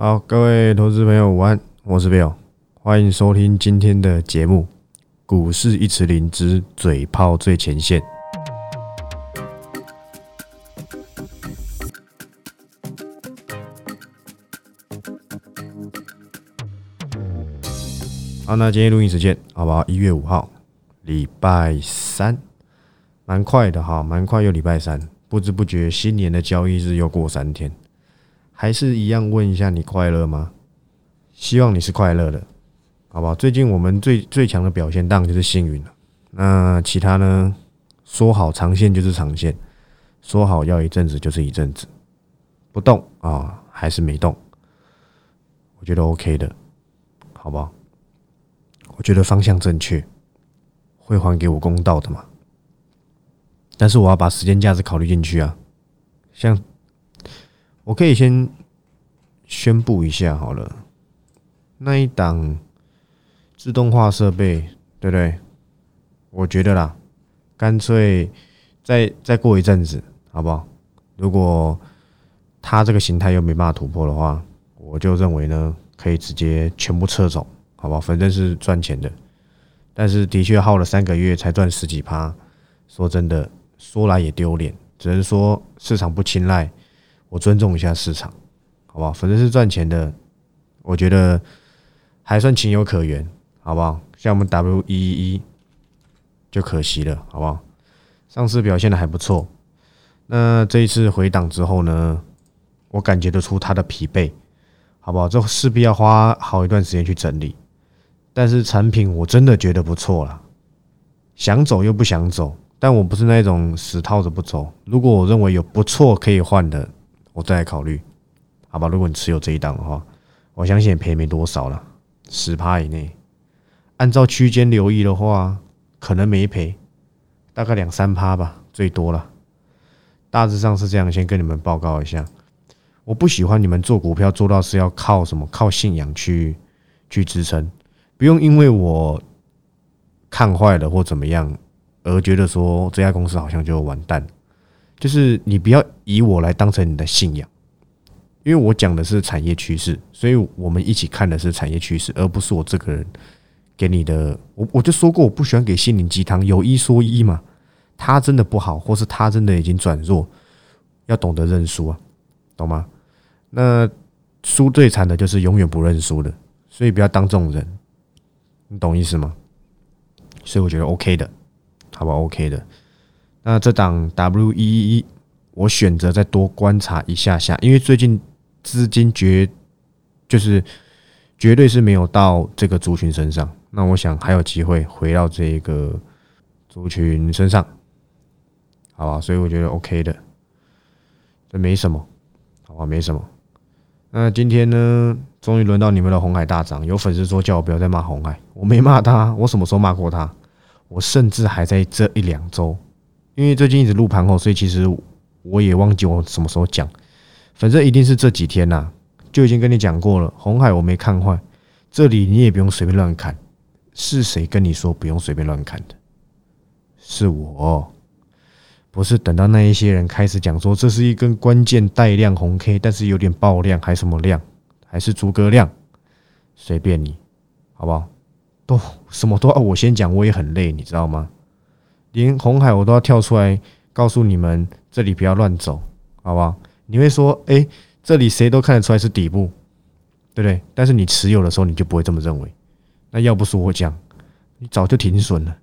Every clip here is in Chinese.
好，各位投资朋友午安，我是 Bill，欢迎收听今天的节目《股市一词灵之嘴炮最前线》。好，那今天录音时间好不好？一月五号，礼拜三，蛮快的哈，蛮快又礼拜三，不知不觉新年的交易日又过三天，还是一样问一下你快乐吗？希望你是快乐的，好不好？最近我们最最强的表现当然就是幸运了，那其他呢？说好长线就是长线，说好要一阵子就是一阵子，不动啊还是没动，我觉得 OK 的，好不好？我觉得方向正确，会还给我公道的嘛？但是我要把时间价值考虑进去啊。像我可以先宣布一下好了，那一档自动化设备，对不对？我觉得啦，干脆再再过一阵子，好不好？如果它这个形态又没办法突破的话，我就认为呢，可以直接全部撤走。好吧，反正是赚钱的，但是的确耗了三个月才赚十几趴。说真的，说来也丢脸，只能说市场不青睐，我尊重一下市场，好不好？反正是赚钱的，我觉得还算情有可原，好不好？像我们 W 一一一就可惜了，好不好？上次表现的还不错，那这一次回档之后呢，我感觉得出它的疲惫，好不好？这势必要花好一段时间去整理。但是产品我真的觉得不错了，想走又不想走，但我不是那种死套着不走。如果我认为有不错可以换的，我再来考虑，好吧？如果你持有这一档的话，我相信也赔没多少了，十趴以内。按照区间留意的话，可能没赔，大概两三趴吧，最多了。大致上是这样，先跟你们报告一下。我不喜欢你们做股票做到是要靠什么？靠信仰去去支撑。不用因为我看坏了或怎么样而觉得说这家公司好像就完蛋，就是你不要以我来当成你的信仰，因为我讲的是产业趋势，所以我们一起看的是产业趋势，而不是我这个人给你的。我我就说过，我不喜欢给心灵鸡汤，有一说一嘛。他真的不好，或是他真的已经转弱，要懂得认输啊，懂吗？那输最惨的就是永远不认输的，所以不要当这种人。你懂意思吗？所以我觉得 OK 的，好吧？OK 的。那这档 we 一一，我选择再多观察一下下，因为最近资金绝就是绝对是没有到这个族群身上。那我想还有机会回到这个族群身上，好吧？所以我觉得 OK 的，这没什么，好吧？没什么。那今天呢？终于轮到你们的红海大涨，有粉丝说叫我不要再骂红海，我没骂他，我什么时候骂过他？我甚至还在这一两周，因为最近一直录盘后，所以其实我也忘记我什么时候讲，反正一定是这几天呐，就已经跟你讲过了。红海我没看坏，这里你也不用随便乱看，是谁跟你说不用随便乱看的？是我，不是等到那一些人开始讲说这是一根关键带量红 K，但是有点爆量还什么量？还是诸葛亮，随便你，好不好？都什么都要我先讲，我也很累，你知道吗？连红海我都要跳出来告诉你们，这里不要乱走，好不好？你会说，哎，这里谁都看得出来是底部，对不对？但是你持有的时候，你就不会这么认为。那要不是我讲，你早就停损了，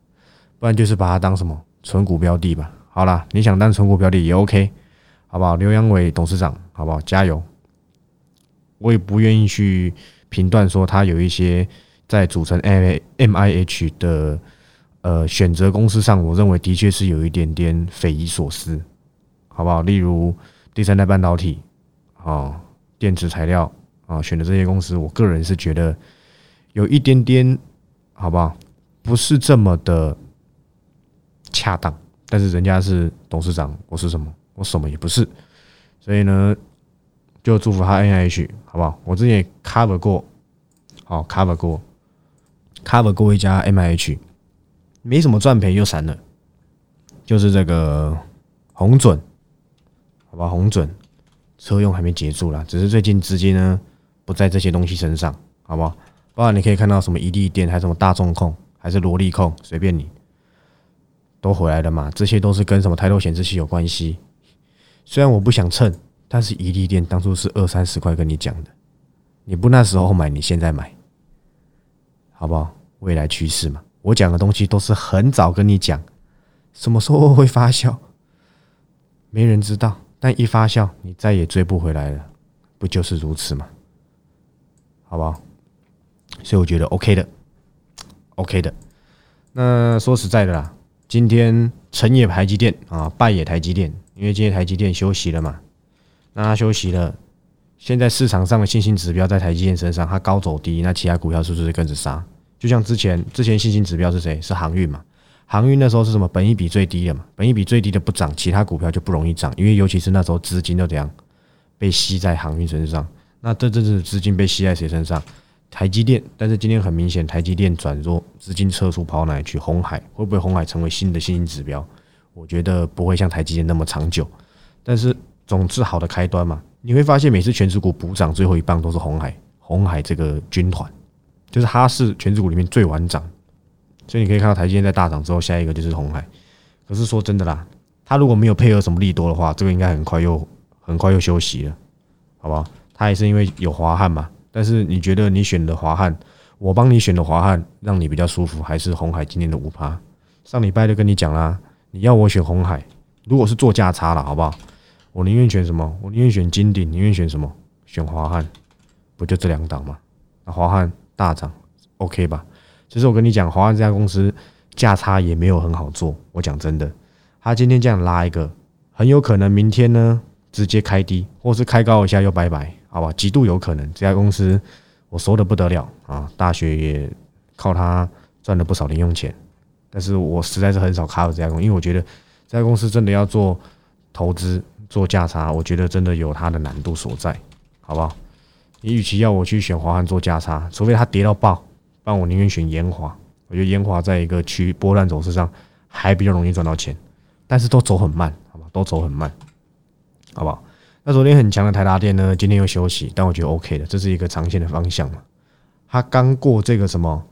不然就是把它当什么纯股标的吧。好了，你想当纯股标的也 OK，好不好？刘阳伟董事长，好不好？加油！我也不愿意去评断说他有一些在组成 M M I H 的呃选择公司上，我认为的确是有一点点匪夷所思，好不好？例如第三代半导体啊，电池材料啊，选的这些公司，我个人是觉得有一点点，好不好？不是这么的恰当。但是人家是董事长，我是什么？我什么也不是，所以呢。就祝福他 N H 好不好？我之前也 cover 过，好 cover 过，cover 过一家 M I H，没什么赚赔又散了，就是这个红准，好吧，红准车用还没结束啦，只是最近资金呢不在这些东西身上，好不好？包括你可以看到什么一利电，还是什么大众控，还是萝莉控，随便你，都回来了嘛。这些都是跟什么抬头显示器有关系。虽然我不想蹭，但是一利电当初是二三十块跟你讲的，你不那时候买，你现在买，好不好？未来趋势嘛，我讲的东西都是很早跟你讲，什么时候会发酵，没人知道。但一发酵，你再也追不回来了，不就是如此吗？好不好？所以我觉得 OK 的，OK 的。那说实在的啦，今天成也台积电啊，败也台积电，因为今天台积电休息了嘛。那他休息了，现在市场上的信心指标在台积电身上，它高走低，那其他股票是不是跟着杀？就像之前之前信心指标是谁？是航运嘛？航运那时候是什么？本益比最低的嘛？本益比最低的不涨，其他股票就不容易涨，因为尤其是那时候资金都怎样被吸在航运身上。那这阵子资金被吸在谁身上？台积电。但是今天很明显，台积电转弱，资金撤出跑哪去？红海会不会红海成为新的信心指标？我觉得不会像台积电那么长久，但是总之好的开端嘛。你会发现每次全指股补涨最后一棒都是红海，红海这个军团。就是它是全指股里面最晚涨，所以你可以看到台积电在大涨之后，下一个就是红海。可是说真的啦，它如果没有配合什么利多的话，这个应该很快又很快又休息了，好不好？它也是因为有华汉嘛。但是你觉得你选的华汉，我帮你选的华汉，让你比较舒服，还是红海今天的五趴？上礼拜就跟你讲啦，你要我选红海，如果是做价差了，好不好？我宁愿选什么？我宁愿选金鼎，宁愿选什么？选华汉，不就这两档吗？那华汉。大涨，OK 吧？其实我跟你讲，华安这家公司价差也没有很好做。我讲真的，他今天这样拉一个，很有可能明天呢直接开低，或是开高一下又拜拜，好吧？极度有可能。这家公司我熟的不得了啊，大学也靠它赚了不少零用钱。但是我实在是很少卡到这家公司，因为我觉得这家公司真的要做投资、做价差，我觉得真的有它的难度所在，好不好？你与其要我去选华汉做价差，除非它跌到爆，不然我宁愿选延华。我觉得延华在一个区波段走势上还比较容易赚到钱，但是都走很慢，好吧？都走很慢，好不好？那昨天很强的台达电呢，今天又休息，但我觉得 OK 的，这是一个长线的方向嘛。它刚过这个什么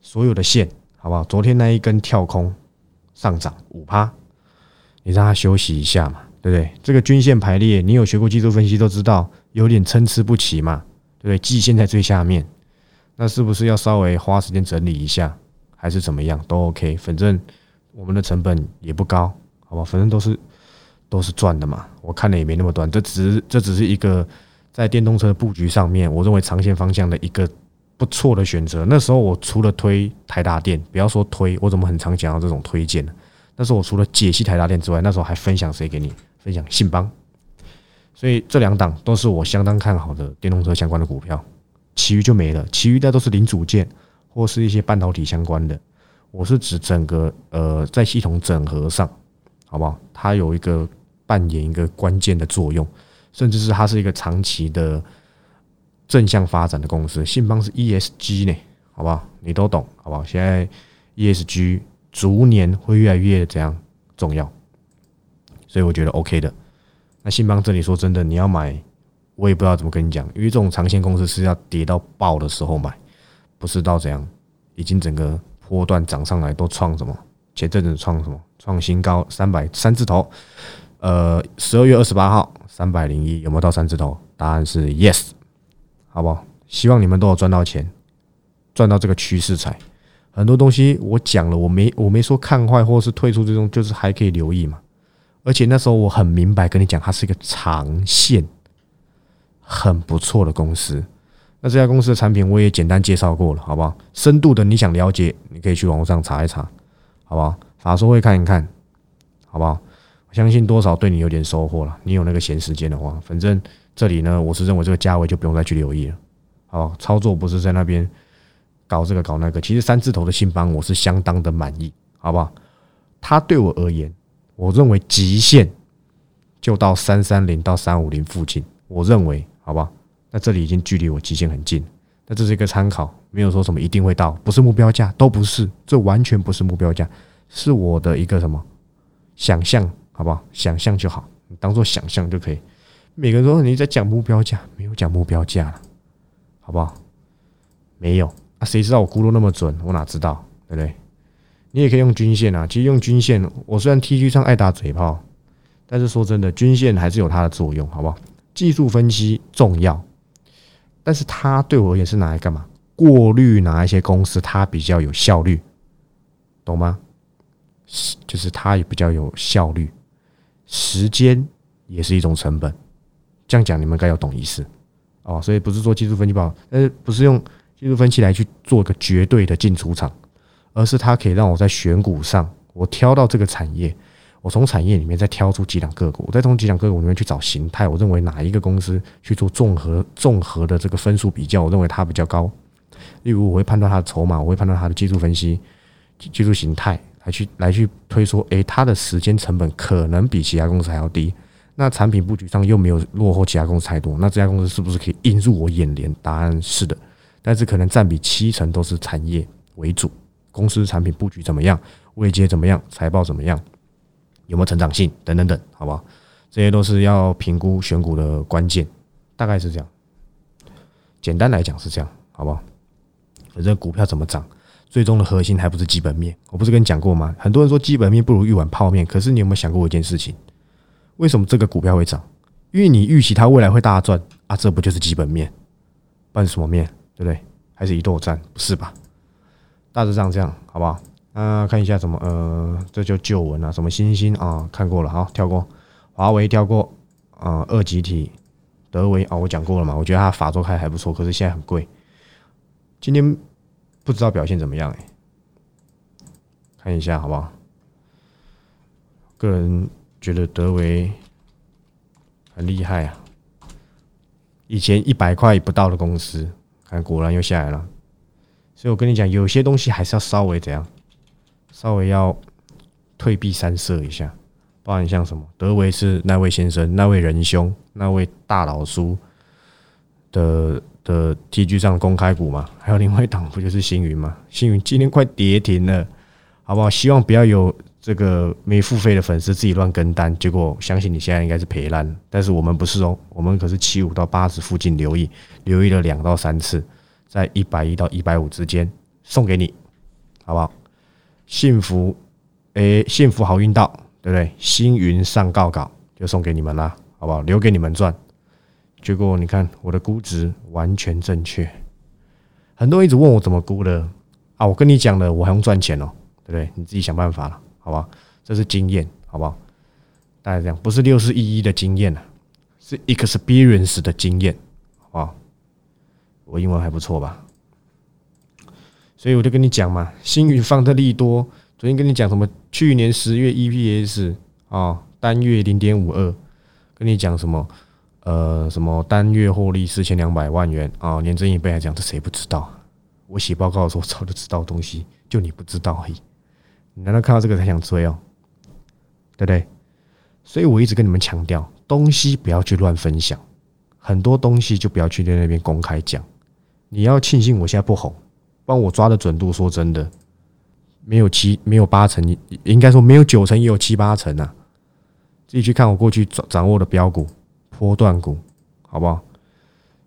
所有的线，好不好？昨天那一根跳空上涨五趴，你让它休息一下嘛，对不对？这个均线排列，你有学过技术分析都知道。有点参差不齐嘛，对不对？季线在最下面，那是不是要稍微花时间整理一下，还是怎么样都 OK？反正我们的成本也不高，好吧？反正都是都是赚的嘛。我看了也没那么短，这只这只是一个在电动车布局上面，我认为长线方向的一个不错的选择。那时候我除了推台达电，不要说推，我怎么很常讲到这种推荐呢？那时候我除了解析台达电之外，那时候还分享谁给你？分享信邦。所以这两档都是我相当看好的电动车相关的股票，其余就没了。其余的都是零组件或是一些半导体相关的。我是指整个呃在系统整合上，好不好？它有一个扮演一个关键的作用，甚至是它是一个长期的正向发展的公司。信邦是 ESG 呢，好不好？你都懂，好不好？现在 ESG 逐年会越来越怎样重要，所以我觉得 OK 的。那信邦这里说真的，你要买，我也不知道怎么跟你讲，因为这种长线公司是要跌到爆的时候买，不是到怎样，已经整个波段涨上来都创什么？前阵子创什么？创新高三百三字头，呃，十二月二十八号三百零一有没有到三字头？答案是 yes，好不好？希望你们都有赚到钱，赚到这个趋势才。很多东西我讲了，我没我没说看坏或是退出这种，就是还可以留意嘛。而且那时候我很明白跟你讲，它是一个长线很不错的公司。那这家公司的产品我也简单介绍过了，好不好？深度的你想了解，你可以去网上查一查，好不好？法说会看一看，好不好？我相信多少对你有点收获了。你有那个闲时间的话，反正这里呢，我是认为这个价位就不用再去留意了，好操作不是在那边搞这个搞那个。其实三字头的信邦我是相当的满意，好不好？它对我而言。我认为极限就到三三零到三五零附近，我认为好不好？那这里已经距离我极限很近，那这是一个参考，没有说什么一定会到，不是目标价，都不是，这完全不是目标价，是我的一个什么想象，好不好？想象就好，你当做想象就可以。每个人说你在讲目标价，没有讲目标价了，好不好？没有啊，谁知道我估的那么准？我哪知道，对不对？你也可以用均线啊，其实用均线，我虽然 T G 上爱打嘴炮，但是说真的，均线还是有它的作用，好不好？技术分析重要，但是它对我而言是拿来干嘛？过滤哪一些公司它比较有效率，懂吗？就是它也比较有效率，时间也是一种成本。这样讲你们该要懂意思哦。所以不是说技术分析不好，但是不是用技术分析来去做个绝对的进出场，而是它可以让我在选股上，我挑到这个产业，我从产业里面再挑出几两个股，我再从几两个股里面去找形态，我认为哪一个公司去做综合综合的这个分数比较，我认为它比较高。例如，我会判断它的筹码，我会判断它的技术分析、技术形态。来去来去推说，诶，它的时间成本可能比其他公司还要低，那产品布局上又没有落后其他公司太多，那这家公司是不是可以映入我眼帘？答案是的，但是可能占比七成都是产业为主，公司产品布局怎么样，位阶怎么样，财报怎么样，有没有成长性等等等，好不好？这些都是要评估选股的关键，大概是这样。简单来讲是这样，好不好？反正股票怎么涨？最终的核心还不是基本面，我不是跟你讲过吗？很多人说基本面不如一碗泡面，可是你有没有想过一件事情？为什么这个股票会涨？因为你预期它未来会大赚啊，这不就是基本面？办什么面？对不对？还是一豆战？不是吧？大致上这样，好不好？啊，看一下什么？呃，这就旧闻啊，什么星星啊，看过了，好，跳过。华为跳过，啊，二级体，德维啊，我讲过了嘛，我觉得它法周开还不错，可是现在很贵。今天。不知道表现怎么样哎，看一下好不好？个人觉得德维很厉害啊，以前一百块不到的公司，看果然又下来了。所以我跟你讲，有些东西还是要稍微怎样，稍微要退避三舍一下。不然像什么德维是那位先生、那位仁兄、那位大老叔的。的 T G 上公开股嘛，还有另外一档不就是星云嘛？星云今天快跌停了，好不好？希望不要有这个没付费的粉丝自己乱跟单，结果相信你现在应该是赔烂了。但是我们不是哦，我们可是七五到八十附近留意，留意了两到三次，在一百一到一百五之间送给你，好不好？幸福，诶，幸福好运到，对不对？星云上告稿就送给你们啦，好不好？留给你们赚。结果你看我的估值完全正确，很多人一直问我怎么估的啊？我跟你讲了，我还用赚钱哦，对不对？你自己想办法了，好吧？这是经验，好不好？大概这样，不是六四一一的经验啊，是 experience 的经验，好不好？我英文还不错吧？所以我就跟你讲嘛，星宇放的利多，昨天跟你讲什么？去年十月 EPS 啊，单月零点五二，跟你讲什么？呃，什么单月获利四千两百万元啊？年增一倍还讲，这谁不知道？我写报告的时候早就知道东西，就你不知道而已。你难道看到这个才想追哦？对不对？所以我一直跟你们强调，东西不要去乱分享，很多东西就不要去在那边公开讲。你要庆幸我现在不红，帮我抓的准度，说真的，没有七，没有八成，应该说没有九成，也有七八成啊。自己去看我过去掌掌握的标股。波段股，好不好？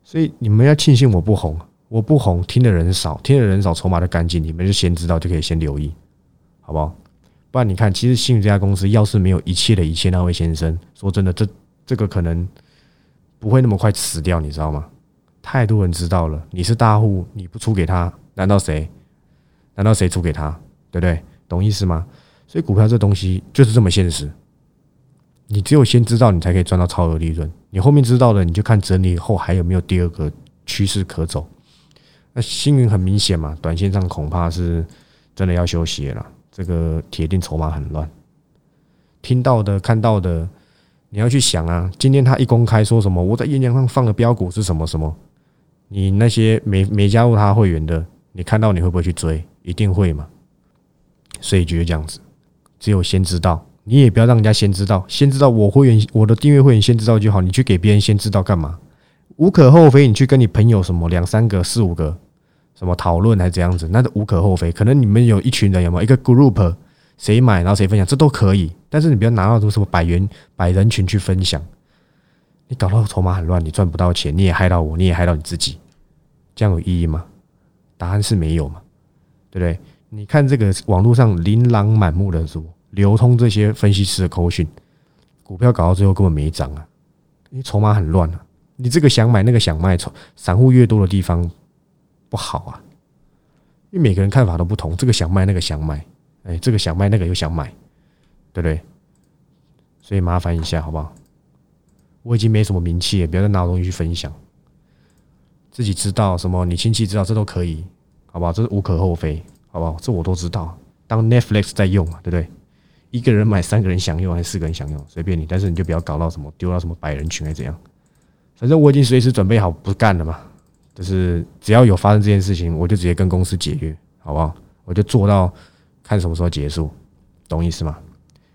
所以你们要庆幸我不红，我不红，听的人少，听的人少，筹码就干净，你们就先知道，就可以先留意，好不好？不然你看，其实信宇这家公司要是没有一切的一切，那位先生，说真的，这这个可能不会那么快死掉，你知道吗？太多人知道了，你是大户，你不出给他，难道谁？难道谁出给他？对不对？懂意思吗？所以股票这东西就是这么现实。你只有先知道，你才可以赚到超额利润。你后面知道了，你就看整理后还有没有第二个趋势可走。那星云很明显嘛，短线上恐怕是真的要休息了。这个铁定筹码很乱。听到的、看到的，你要去想啊。今天他一公开说什么，我在演讲上放的标股是什么什么？你那些没没加入他会员的，你看到你会不会去追？一定会嘛。所以就是这样子，只有先知道。你也不要让人家先知道，先知道我会员，我的订阅会员先知道就好。你去给别人先知道干嘛？无可厚非。你去跟你朋友什么两三个、四五个什么讨论还是怎样子，那都无可厚非。可能你们有一群人，有没有一个 group，谁买然后谁分享，这都可以。但是你不要拿到什么百元百人群去分享，你搞到筹码很乱，你赚不到钱，你也害到我，你也害到你自己。这样有意义吗？答案是没有嘛，对不对？你看这个网络上琳琅满目的书流通这些分析师的口讯，股票搞到最后根本没涨啊，因为筹码很乱啊。你这个想买那个想卖，散户越多的地方不好啊，因为每个人看法都不同，这个想卖那个想买，哎，这个想卖那个又想买，对不对？所以麻烦一下好不好？我已经没什么名气了，不要再拿东西去分享。自己知道什么，你亲戚知道，这都可以，好不好？这是无可厚非，好不好？这我都知道。当 Netflix 在用嘛，对不对？一个人买，三个人享用，还是四个人享用，随便你。但是你就不要搞到什么丢到什么百人群，还怎样。反正我已经随时准备好不干了嘛。就是只要有发生这件事情，我就直接跟公司解约，好不好？我就做到看什么时候结束，懂意思吗？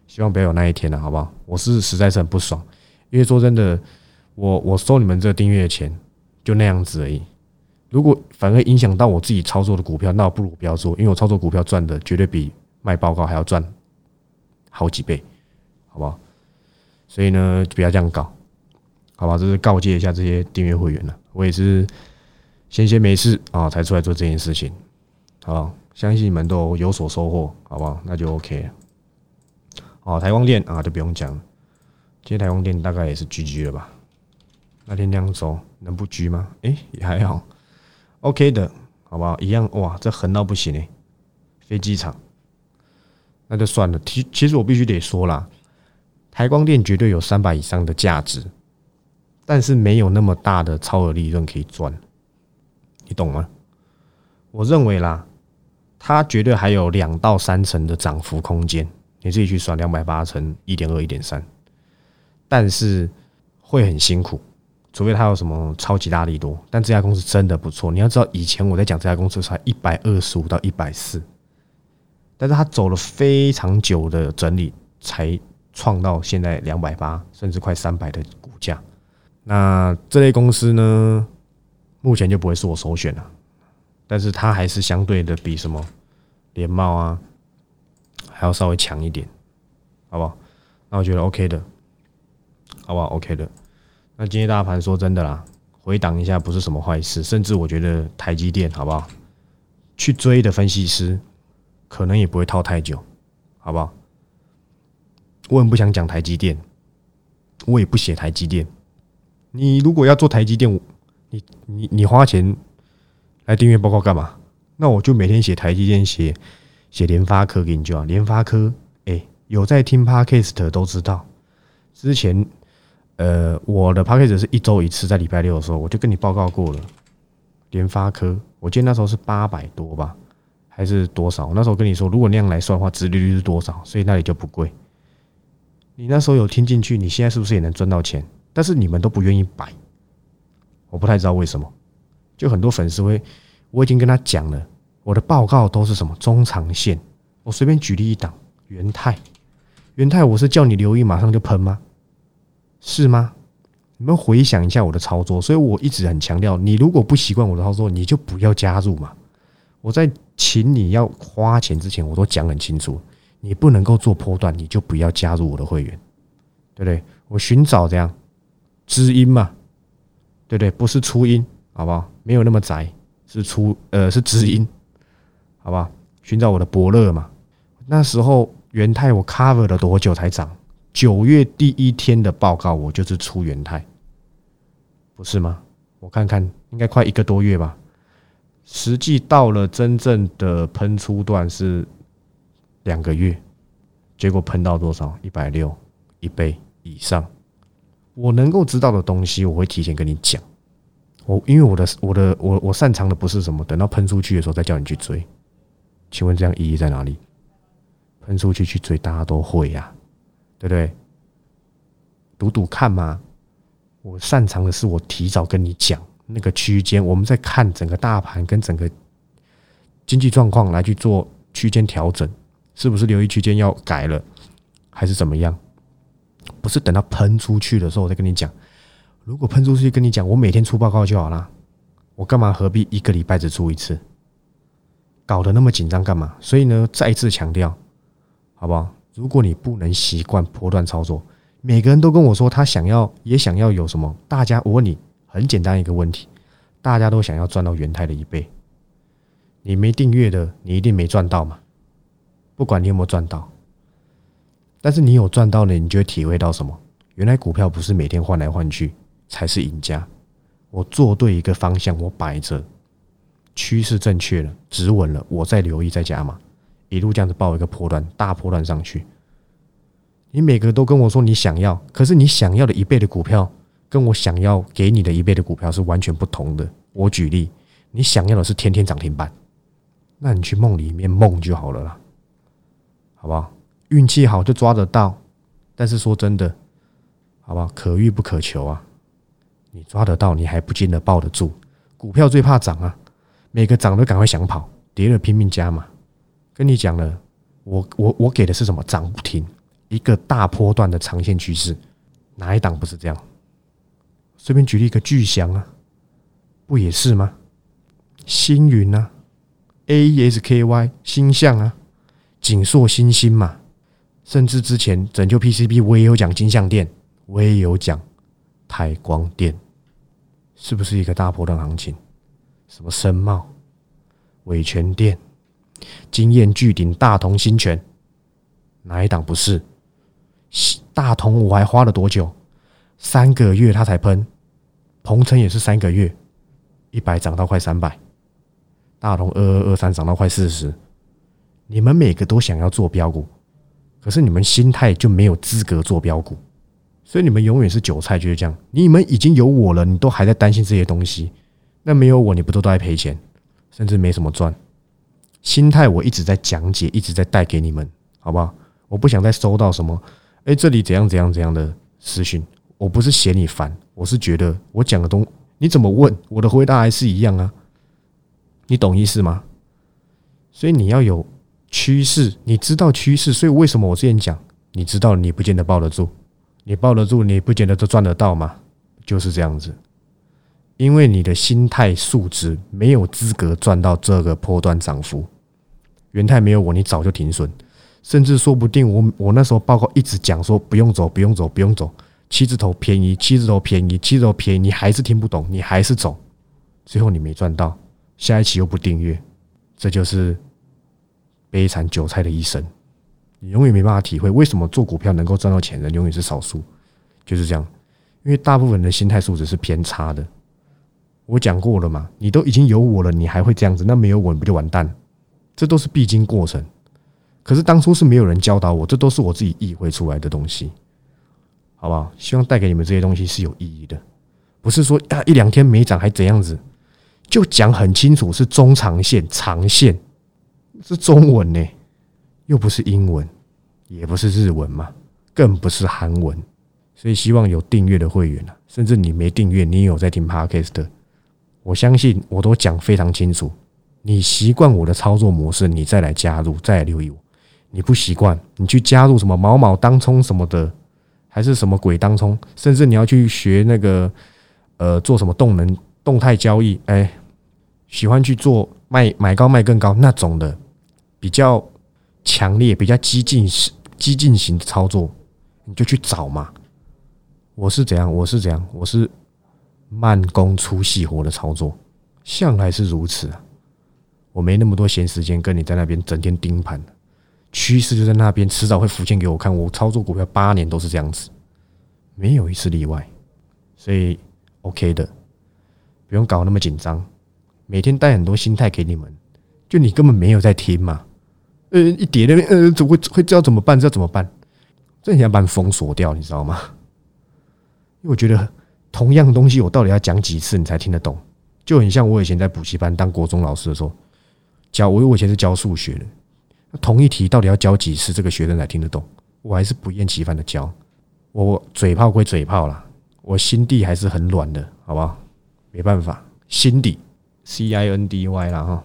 希望不要有那一天了，好不好？我是实在是很不爽，因为说真的，我我收你们这个订阅钱。就那样子而已。如果反而影响到我自己操作的股票，那我不如不要做，因为我操作股票赚的绝对比卖报告还要赚好几倍，好不好？所以呢，不要这样搞，好吧？这是告诫一下这些订阅会员了。我也是闲闲没事啊，才出来做这件事情，好，相信你们都有所收获，好不好？那就 OK。哦，台光电啊，就不用讲了，今天台光电大概也是 GG 了吧？那天两周能不狙吗？哎，也还好，OK 的，好不好？一样哇，这横到不行哎，飞机场，那就算了。其其实我必须得说啦，台光电绝对有三百以上的价值，但是没有那么大的超额利润可以赚，你懂吗？我认为啦，它绝对还有两到三成的涨幅空间，你自己去算，两百八乘一点二一点三，但是会很辛苦。除非它有什么超级大力多，但这家公司真的不错。你要知道，以前我在讲这家公司才一百二十五到一百四，但是它走了非常久的整理，才创到现在两百八甚至快三百的股价。那这类公司呢，目前就不会是我首选了。但是它还是相对的比什么联茂啊，还要稍微强一点，好不好？那我觉得 OK 的，好不好？OK 的。那今天大盘说真的啦，回档一下不是什么坏事，甚至我觉得台积电好不好？去追的分析师可能也不会套太久，好不好？我很不想讲台积电，我也不写台积电。你如果要做台积电，你你你花钱来订阅报告干嘛？那我就每天写台积电，写写联发科给你就好。联发科，哎，有在听 Podcast 都知道，之前。呃，我的 p a c k a g e 是一周一次，在礼拜六的时候，我就跟你报告过了。联发科，我记得那时候是八百多吧，还是多少？那时候跟你说，如果那样来算的话，殖利率是多少？所以那里就不贵。你那时候有听进去，你现在是不是也能赚到钱？但是你们都不愿意摆，我不太知道为什么。就很多粉丝会，我已经跟他讲了，我的报告都是什么中长线。我随便举例一档，元泰，元泰，我是叫你留意，马上就喷吗？是吗？你们回想一下我的操作，所以我一直很强调，你如果不习惯我的操作，你就不要加入嘛。我在请你要花钱之前，我都讲很清楚，你不能够做波段，你就不要加入我的会员，对不对？我寻找这样知音嘛，对不对？不是初音，好不好？没有那么窄，是初呃是知音，好不好？寻找我的伯乐嘛。那时候元泰我 cover 了多久才涨？九月第一天的报告，我就是出元泰，不是吗？我看看，应该快一个多月吧。实际到了真正的喷出段是两个月，结果喷到多少？一百六，一倍以上。我能够知道的东西，我会提前跟你讲。我因为我的我的我我擅长的不是什么，等到喷出去的时候再叫你去追。请问这样意义在哪里？喷出去去追，大家都会呀。对不对？赌赌看嘛。我擅长的是，我提早跟你讲那个区间，我们在看整个大盘跟整个经济状况来去做区间调整，是不是留意区间要改了，还是怎么样？不是等到喷出去的时候我再跟你讲。如果喷出去跟你讲，我每天出报告就好了。我干嘛何必一个礼拜只出一次？搞得那么紧张干嘛？所以呢，再一次强调，好不好？如果你不能习惯波段操作，每个人都跟我说他想要也想要有什么？大家我问你，很简单一个问题：大家都想要赚到元泰的一倍。你没订阅的，你一定没赚到嘛？不管你有没有赚到，但是你有赚到了，你就会体会到什么？原来股票不是每天换来换去才是赢家。我做对一个方向，我摆着，趋势正确了，止稳了，我再留意再加码，一路这样子报一个波段，大波段上去。你每个都跟我说你想要，可是你想要的一倍的股票，跟我想要给你的一倍的股票是完全不同的。我举例，你想要的是天天涨停板。那你去梦里面梦就好了啦，好不好？运气好就抓得到，但是说真的，好不好？可遇不可求啊！你抓得到，你还不见得抱得住。股票最怕涨啊，每个涨都赶快想跑，跌了拼命加嘛。跟你讲了，我我我给的是什么？涨不停，一个大波段的长线趋势，哪一档不是这样？随便举例一个巨翔啊，不也是吗？星云啊。A E S K Y 星象啊，锦硕星星嘛，甚至之前拯救 P C B，我也有讲金相店，我也有讲台光电，是不是一个大波段行情？什么深茂、伟全电、经验巨顶、大同新泉，哪一档不是？大同我还花了多久？三个月他才喷，鹏程也是三个月，一百涨到快三百。大同二二二三涨到快四十，你们每个都想要做标股，可是你们心态就没有资格做标股，所以你们永远是韭菜，就是这样。你们已经有我了，你都还在担心这些东西，那没有我，你不都都在赔钱，甚至没什么赚。心态我一直在讲解，一直在带给你们，好不好？我不想再收到什么，哎，这里怎样怎样怎样的私讯，我不是嫌你烦，我是觉得我讲的东，你怎么问，我的回答还是一样啊。你懂意思吗？所以你要有趋势，你知道趋势，所以为什么我之前讲，你知道你不见得抱得住，你抱得住，你不见得都赚得到吗？就是这样子，因为你的心态素质没有资格赚到这个波段涨幅。元泰没有我，你早就停损，甚至说不定我我那时候报告一直讲说不用走，不用走，不用走，七字头便宜，七字头便宜，七字头便宜，你还是听不懂，你还是走，最后你没赚到。下一期又不订阅，这就是悲惨韭菜的一生。你永远没办法体会为什么做股票能够赚到钱的永远是少数，就是这样。因为大部分人的心态素质是偏差的。我讲过了嘛，你都已经有我了，你还会这样子？那没有我，你不就完蛋？这都是必经过程。可是当初是没有人教导我，这都是我自己意会出来的东西，好不好？希望带给你们这些东西是有意义的，不是说啊一两天没涨还怎样子。就讲很清楚，是中长线、长线，是中文呢，又不是英文，也不是日文嘛，更不是韩文，所以希望有订阅的会员啊，甚至你没订阅，你有在听 Podcast，我相信我都讲非常清楚。你习惯我的操作模式，你再来加入，再来留意我。你不习惯，你去加入什么毛毛当冲什么的，还是什么鬼当冲，甚至你要去学那个呃做什么动能。动态交易，哎，喜欢去做卖买高卖更高那种的，比较强烈、比较激进、激进型的操作，你就去找嘛。我是怎样？我是怎样？我是慢工出细活的操作，向来是如此啊。我没那么多闲时间跟你在那边整天盯盘，趋势就在那边，迟早会浮现给我看。我操作股票八年都是这样子，没有一次例外，所以 OK 的。不用搞那么紧张，每天带很多心态给你们，就你根本没有在听嘛。呃，一叠的，呃，怎会会知道怎么办？知道怎么办？这你要把你封锁掉，你知道吗？因为我觉得同样东西，我到底要讲几次你才听得懂？就很像我以前在补习班当国中老师的时候，教我我以前是教数学的，同一题到底要教几次，这个学生才听得懂？我还是不厌其烦的教。我嘴炮归嘴炮啦，我心地还是很软的，好不好？没办法，心底 C I N D Y 啦哈，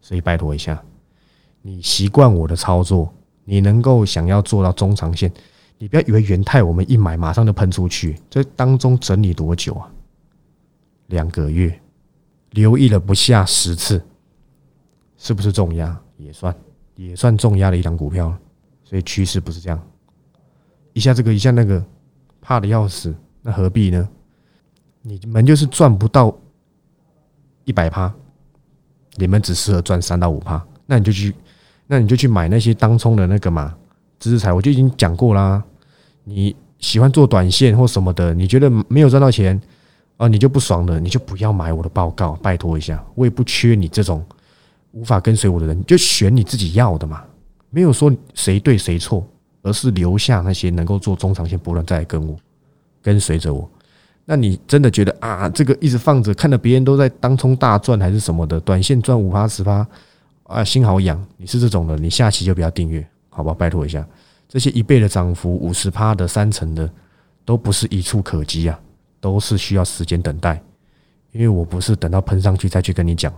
所以拜托一下，你习惯我的操作，你能够想要做到中长线，你不要以为元泰我们一买马上就喷出去，这当中整理多久啊？两个月，留意了不下十次，是不是重压？也算也算重压的一档股票，所以趋势不是这样，一下这个一下那个，怕的要死，那何必呢？你们就是赚不到一百趴，你们只适合赚三到五趴，那你就去，那你就去买那些当冲的那个嘛，知识财我就已经讲过啦。你喜欢做短线或什么的，你觉得没有赚到钱啊，你就不爽了，你就不要买我的报告，拜托一下，我也不缺你这种无法跟随我的人，就选你自己要的嘛，没有说谁对谁错，而是留下那些能够做中长线波段再来跟我跟随着我。那你真的觉得啊，这个一直放着，看着别人都在当冲大赚还是什么的，短线赚五趴十趴啊，心好痒。你是这种的，你下期就不要订阅，好吧？拜托一下，这些一倍的涨幅、五十趴的、三成的，都不是一触可及啊，都是需要时间等待。因为我不是等到喷上去再去跟你讲，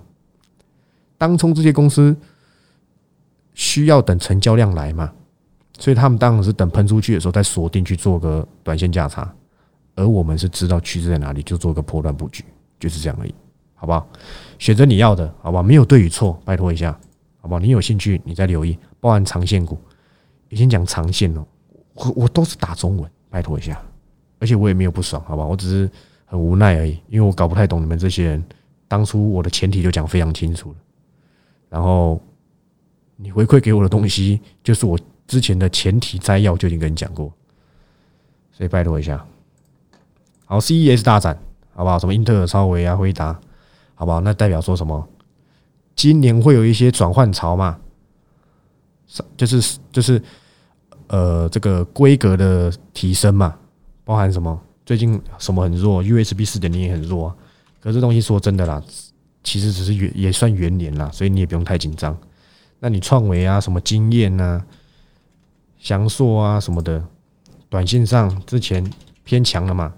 当冲这些公司需要等成交量来嘛，所以他们当然是等喷出去的时候再锁定去做个短线价差。而我们是知道趋势在哪里，就做个破断布局，就是这样而已，好不好？选择你要的，好不好？没有对与错，拜托一下，好不好？你有兴趣，你再留意，包含长线股，已经讲长线哦，我我都是打中文，拜托一下，而且我也没有不爽，好不好？我只是很无奈而已，因为我搞不太懂你们这些人，当初我的前提就讲非常清楚了，然后你回馈给我的东西，就是我之前的前提摘要就已经跟你讲过，所以拜托一下。好，CES 大展，好不好？什么英特尔、超维啊、辉达，好不好？那代表说什么？今年会有一些转换潮嘛？就是就是呃，这个规格的提升嘛，包含什么？最近什么很弱？USB 四点零也很弱，可是东西说真的啦，其实只是元也算元年啦，所以你也不用太紧张。那你创维啊，什么经验啊、翔硕啊什么的，短信上之前偏强了嘛？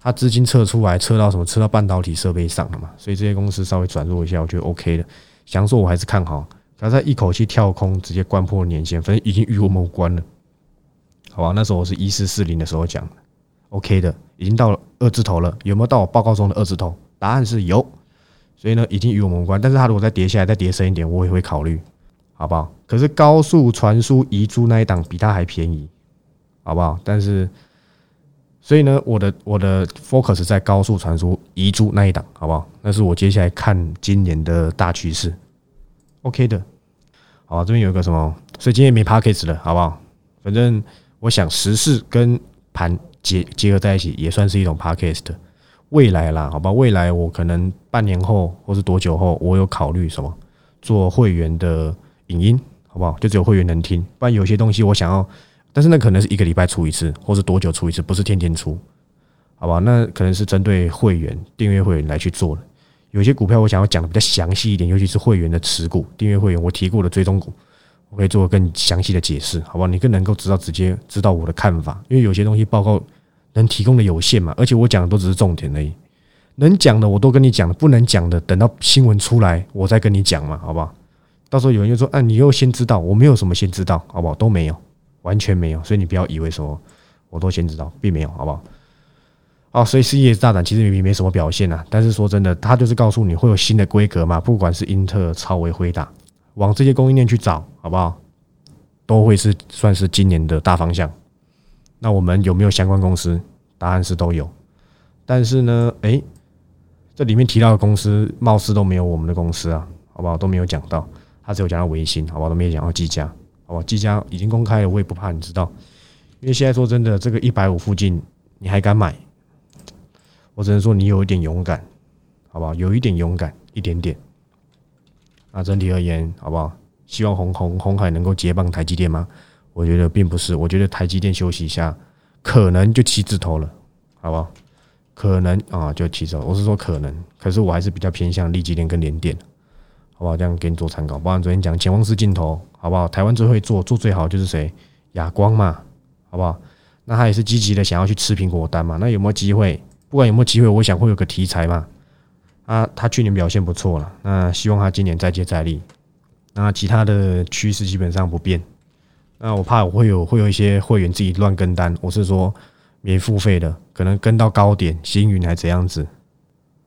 它资金撤出来，撤到什么？撤到半导体设备上了嘛？所以这些公司稍微转弱一下，我觉得 OK 的。翔硕我还是看好，它在一口气跳空，直接关破年线，反正已经与我们无关了，好吧？那时候我是一四四零的时候讲的，OK 的，已经到了二字头了，有没有到我报告中的二字头？答案是有，所以呢，已经与我们无关。但是它如果再跌下来，再跌深一点，我也会考虑，好不好？可是高速传输遗珠那一档比它还便宜，好不好？但是。所以呢，我的我的 focus 在高速传输遗珠那一档，好不好？那是我接下来看今年的大趋势，OK 的。好，这边有一个什么？所以今天没 p a c k a g e 了，好不好？反正我想时事跟盘结结合在一起，也算是一种 p a c k a g e 的未来啦，好吧？未来我可能半年后或是多久后，我有考虑什么做会员的影音，好不好？就只有会员能听，不然有些东西我想要。但是那可能是一个礼拜出一次，或是多久出一次，不是天天出，好吧？那可能是针对会员、订阅会员来去做的。有些股票我想要讲的比较详细一点，尤其是会员的持股、订阅会员，我提过的追踪股，我可以做更详细的解释，好吧？你更能够知道直接知道我的看法，因为有些东西报告能提供的有限嘛，而且我讲的都只是重点而已，能讲的我都跟你讲了，不能讲的等到新闻出来我再跟你讲嘛，好不好？到时候有人就说，哎，你又先知道，我没有什么先知道，好不好？都没有。完全没有，所以你不要以为说我都先知道，并没有，好不好？哦，所以 CES 大胆其实明明没什么表现啊，但是说真的，他就是告诉你会有新的规格嘛，不管是英特尔、超微、辉达，往这些供应链去找，好不好？都会是算是今年的大方向。那我们有没有相关公司？答案是都有，但是呢，诶，这里面提到的公司貌似都没有我们的公司啊，好不好？都没有讲到，他只有讲到微星，好不好？都没有讲到技嘉。哦，即将已经公开了，我也不怕你知道，因为现在说真的，这个一百五附近你还敢买？我只能说你有一点勇敢，好不好？有一点勇敢，一点点。那整体而言，好不好？希望红红红海能够接棒台积电吗？我觉得并不是，我觉得台积电休息一下，可能就七字头了，好不好？可能啊，就七字头。我是说可能，可是我还是比较偏向立积电跟联电。好不好？这样给你做参考。不然昨天讲潜望式镜头，好不好？台湾最会做，做最好就是谁？亚光嘛，好不好？那他也是积极的想要去吃苹果单嘛。那有没有机会？不管有没有机会，我想会有个题材嘛。啊，他去年表现不错了，那希望他今年再接再厉。那其他的趋势基本上不变。那我怕我会有会有一些会员自己乱跟单，我是说免付费的，可能跟到高点，星云还怎样子？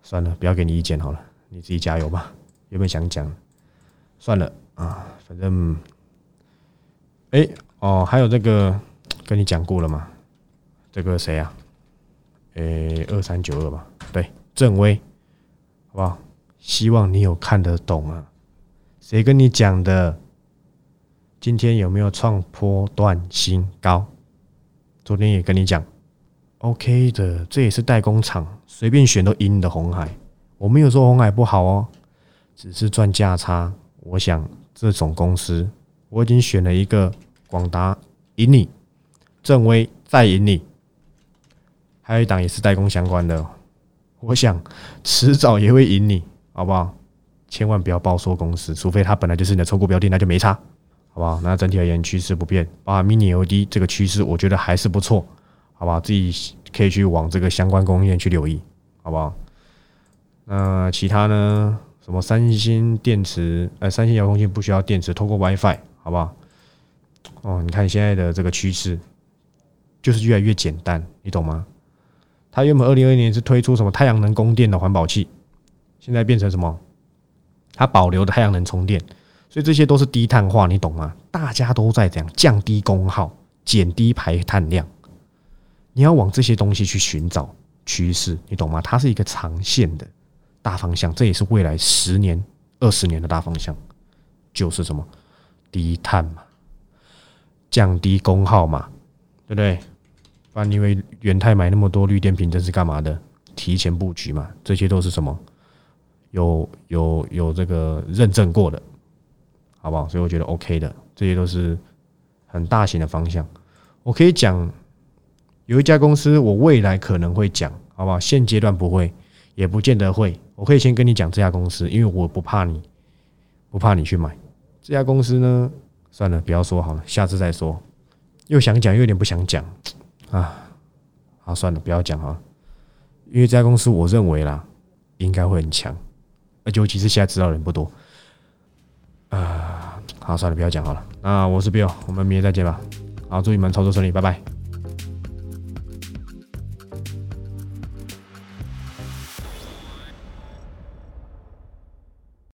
算了，不要给你意见好了，你自己加油吧。有没有想讲？算了啊，反正，哎哦，还有这个跟你讲过了嘛？这个谁啊？诶，二三九二吧，对，正威，好不好？希望你有看得懂啊。谁跟你讲的？今天有没有创波段新高？昨天也跟你讲，OK 的，这也是代工厂，随便选都赢的红海。我没有说红海不好哦，只是赚价差。我想这种公司，我已经选了一个广达赢你，正威再赢你，还有一档也是代工相关的，我想迟早也会赢你，好不好？千万不要报错公司，除非它本来就是你的错过标的，那就没差。好不好？那整体而言趋势不变，啊 Mini LED 这个趋势，我觉得还是不错，好不好？自己可以去往这个相关供应链去留意，好不好？那其他呢？什么三星电池？呃，三星遥控器不需要电池，透过 WiFi，好不好？哦，你看现在的这个趋势，就是越来越简单，你懂吗？它原本二零二一年是推出什么太阳能供电的环保器，现在变成什么？它保留的太阳能充电。所以这些都是低碳化，你懂吗？大家都在讲降低功耗、减低排碳量，你要往这些东西去寻找趋势，你懂吗？它是一个长线的大方向，这也是未来十年、二十年的大方向，就是什么低碳嘛，降低功耗嘛，对不对？不然你以为元泰买那么多绿电瓶，这是干嘛的？提前布局嘛，这些都是什么？有有有这个认证过的。好不好？所以我觉得 OK 的，这些都是很大型的方向。我可以讲，有一家公司，我未来可能会讲，好不好？现阶段不会，也不见得会。我可以先跟你讲这家公司，因为我不怕你，不怕你去买这家公司呢。算了，不要说好了，下次再说。又想讲，又有点不想讲啊。好，算了，不要讲哈。因为这家公司，我认为啦，应该会很强，而且尤其是现在知道人不多。啊，好，算了，不要讲好了。那我是 Bill，我们明天再见吧。好，祝你们操作顺利，拜拜。